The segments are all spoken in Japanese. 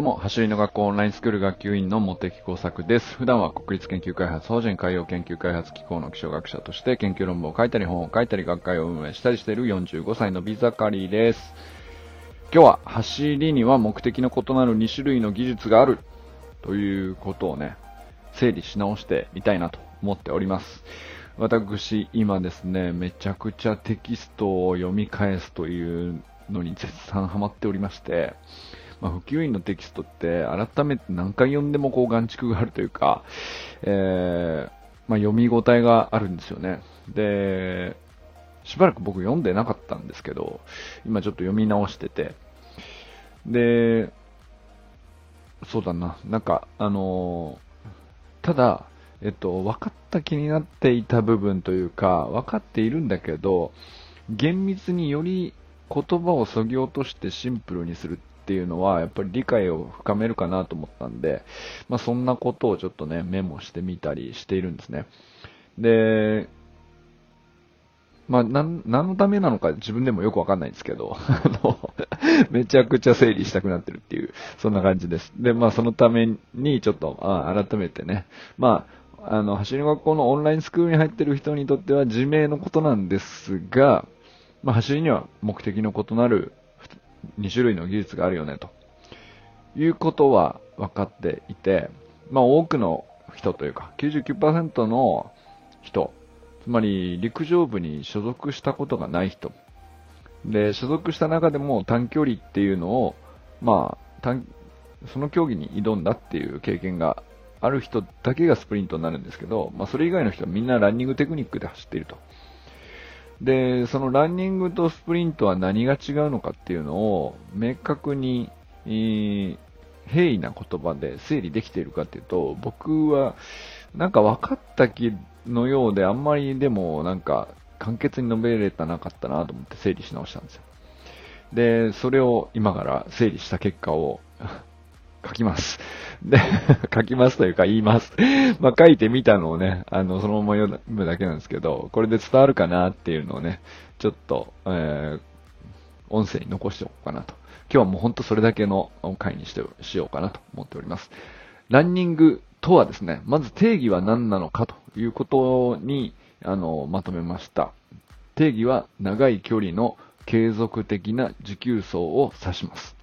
どうも、走りの学校オンラインスクール学級委員の茂木耕作です。普段は国立研究開発法人海洋研究開発機構の気象学者として研究論文を書いたり本を書いたり学会を運営したりしている45歳のビザカリーです。今日は走りには目的の異なる2種類の技術があるということをね、整理し直してみたいなと思っております。私、今ですね、めちゃくちゃテキストを読み返すというのに絶賛ハマっておりまして、まあ、普及員のテキストって改めて何回読んでもこう眼蓄があるというか、えー、まあ、読み応えがあるんですよね。で、しばらく僕読んでなかったんですけど、今ちょっと読み直してて、で、そうだな、なんか、あのー、ただ、えっと、分かった気になっていた部分というか、分かっているんだけど、厳密により言葉をそぎ落としてシンプルにするっていうのは、やっぱり理解を深めるかなと思ったんで、まあ、そんなことをちょっとね、メモしてみたりしているんですね。で、まあ、な、何のためなのか自分でもよくわかんないんですけど、あの、めちゃくちゃ整理したくなってるっていう、そんな感じです。で、まあ、そのために、ちょっと、あ改めてね、まあ、あの、走り学校のオンラインスクールに入ってる人にとっては自明のことなんですが、まあ、走りには目的の異なる2種類の技術があるよね、ということは分かっていて、まあ多くの人というか、99%の人、つまり陸上部に所属したことがない人、で、所属した中でも短距離っていうのを、まあ、その競技に挑んだっていう経験がある人だけがスプリントになるんですけど、まあそれ以外の人はみんなランニングテクニックで走っていると。で、そのランニングとスプリントは何が違うのかっていうのを明確に、えー、平易な言葉で整理できているかっていうと、僕はなんか分かった気のようであんまりでもなんか簡潔に述べれたなかったなと思って整理し直したんですよ。で、それを今から整理した結果を書きます。で、書きますというか言います。まあ、書いてみたのをね、あの、そのまま読むだけなんですけど、これで伝わるかなっていうのをね、ちょっと、えー、音声に残しておこうかなと。今日はもうほんとそれだけの回にしてしようかなと思っております。ランニングとはですね、まず定義は何なのかということに、あの、まとめました。定義は長い距離の継続的な持久走を指します。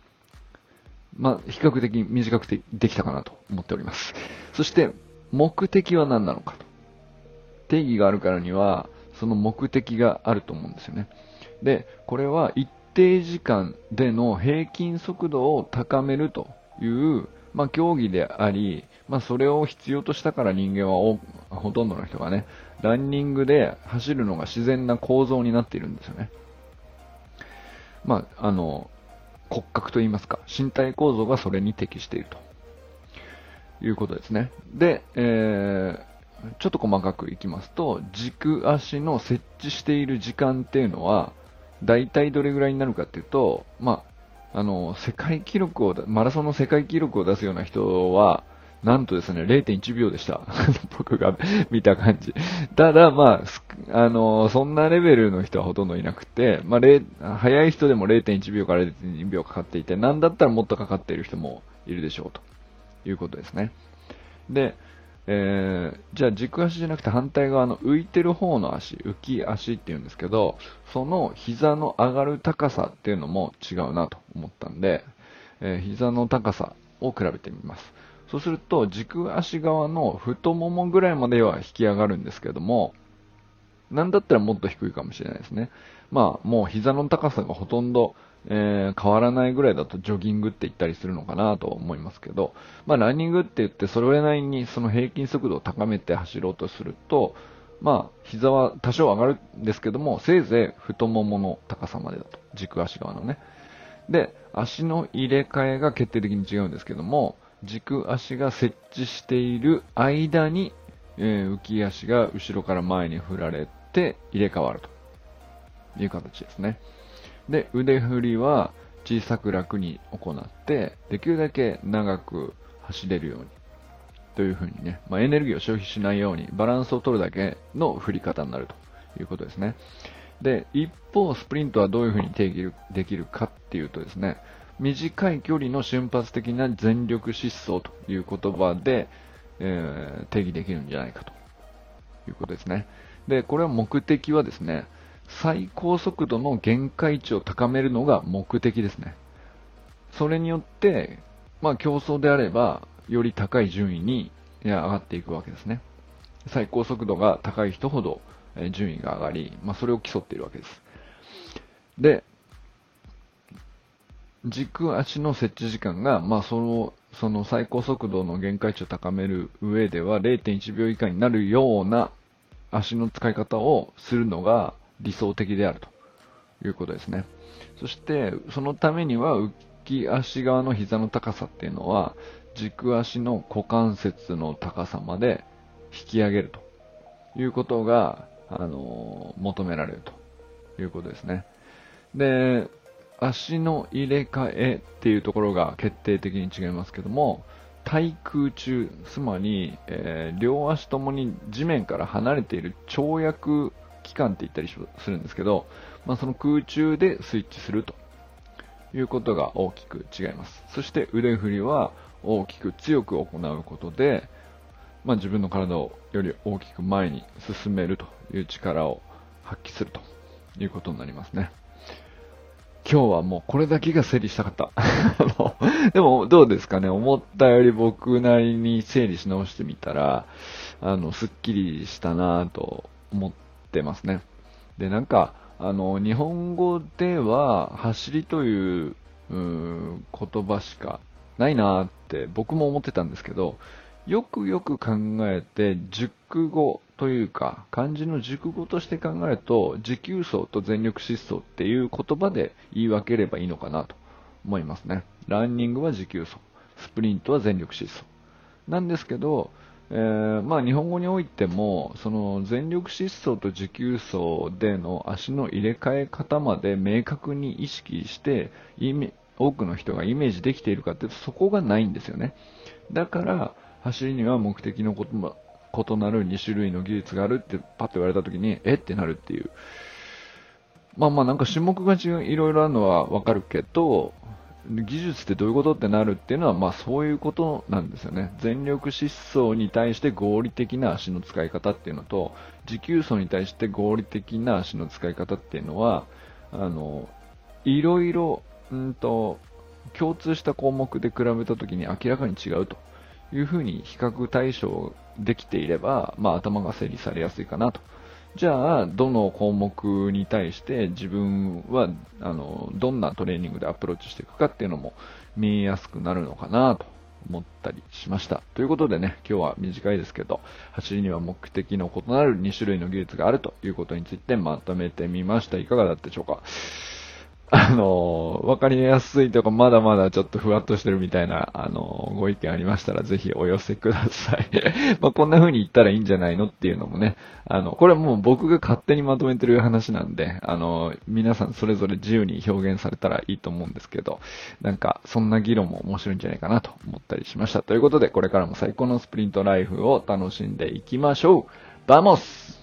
まあ、比較的短くてできたかなと思っております。そして、目的は何なのかと。定義があるからには、その目的があると思うんですよね。で、これは一定時間での平均速度を高めるという、まあ、競技であり、まあ、それを必要としたから人間はほとんどの人がね、ランニングで走るのが自然な構造になっているんですよね。まあ、あの、骨格といいますか、身体構造がそれに適しているということですね。で、えー、ちょっと細かくいきますと、軸足の設置している時間っていうのは、大体どれぐらいになるかっていうと、まあ、あの、世界記録を、マラソンの世界記録を出すような人は、なんとですね、0.1秒でした。僕が 見た感じ。ただ、まあ、あの、そんなレベルの人はほとんどいなくて、まあ、早い人でも0.1秒から0.2秒かかっていて、なんだったらもっとかかっている人もいるでしょうということですね。で、えー、じゃあ軸足じゃなくて反対側の浮いてる方の足、浮き足って言うんですけど、その膝の上がる高さっていうのも違うなと思ったんで、えー、膝の高さを比べてみます。そうすると、軸足側の太ももぐらいまでは引き上がるんですけども、なんだったらもっと低いかもしれないですね。まあ、もう膝の高さがほとんど、えー、変わらないぐらいだとジョギングって言ったりするのかなと思いますけど、まあ、ランニングって言ってそれなりにその平均速度を高めて走ろうとすると、まあ、膝は多少上がるんですけども、せいぜい太ももの高さまでだと。軸足側のね。で、足の入れ替えが決定的に違うんですけども、軸足が設置している間に、えー、浮き足が後ろから前に振られて入れ替わるという形ですね。で、腕振りは小さく楽に行って、できるだけ長く走れるように。というふうにね、まあ、エネルギーを消費しないようにバランスを取るだけの振り方になるということですね。で、一方、スプリントはどういうふうに定義できるかっていうとですね、短い距離の瞬発的な全力疾走という言葉で、えー、定義できるんじゃないかということですね。で、これは目的はですね、最高速度の限界値を高めるのが目的ですね。それによって、まあ競争であれば、より高い順位に上がっていくわけですね。最高速度が高い人ほど順位が上がり、まあそれを競っているわけです。で、軸足の設置時間が、まあその、その最高速度の限界値を高める上では0.1秒以下になるような足の使い方をするのが理想的であるということですね。そして、そのためには浮き足側の膝の高さっていうのは、軸足の股関節の高さまで引き上げるということが、あの、求められるということですね。で、足の入れ替えっていうところが決定的に違いますけども、対空中、つまり、えー、両足ともに地面から離れている跳躍期間って言ったりするんですけど、まあ、その空中でスイッチするということが大きく違います。そして腕振りは大きく強く行うことで、まあ、自分の体をより大きく前に進めるという力を発揮するということになりますね。今日はもうこれだけが整理したかった。でもどうですかね思ったより僕なりに整理し直してみたら、あの、すっきりしたなと思ってますね。で、なんか、あの、日本語では走りという、う言葉しかないなって僕も思ってたんですけど、よくよく考えて、熟語というか、漢字の熟語として考えると、持久走と全力疾走っていう言葉で言い分ければいいのかなと思いますね。ランニングは持久走、スプリントは全力疾走。なんですけど、えー、まあ日本語においても、その全力疾走と持久走での足の入れ替え方まで明確に意識して、多くの人がイメージできているかっていうとそこがないんですよね。だから、走りには目的のこと異なる2種類の技術があるってパッと言われた時に、え？ってなるっていう。まあまあなんか種目が違う、いろいろあるのはわかるけど、技術ってどういうことってなるっていうのは、まあそういうことなんですよね。全力疾走に対して合理的な足の使い方っていうのと、持久走に対して合理的な足の使い方っていうのは、あの、いろいろ、うんと、共通した項目で比べたときに明らかに違うというふうに比較対象できていれば、まあ頭が整理されやすいかなと。じゃあ、どの項目に対して自分は、あの、どんなトレーニングでアプローチしていくかっていうのも見えやすくなるのかなと思ったりしました。ということでね、今日は短いですけど、走りには目的の異なる2種類の技術があるということについてまとめてみました。いかがだったでしょうか？あの、わかりやすいとか、まだまだちょっとふわっとしてるみたいな、あの、ご意見ありましたら、ぜひお寄せください。まあ、こんな風に言ったらいいんじゃないのっていうのもね、あの、これはもう僕が勝手にまとめてる話なんで、あの、皆さんそれぞれ自由に表現されたらいいと思うんですけど、なんか、そんな議論も面白いんじゃないかなと思ったりしました。ということで、これからも最高のスプリントライフを楽しんでいきましょう。 Vamos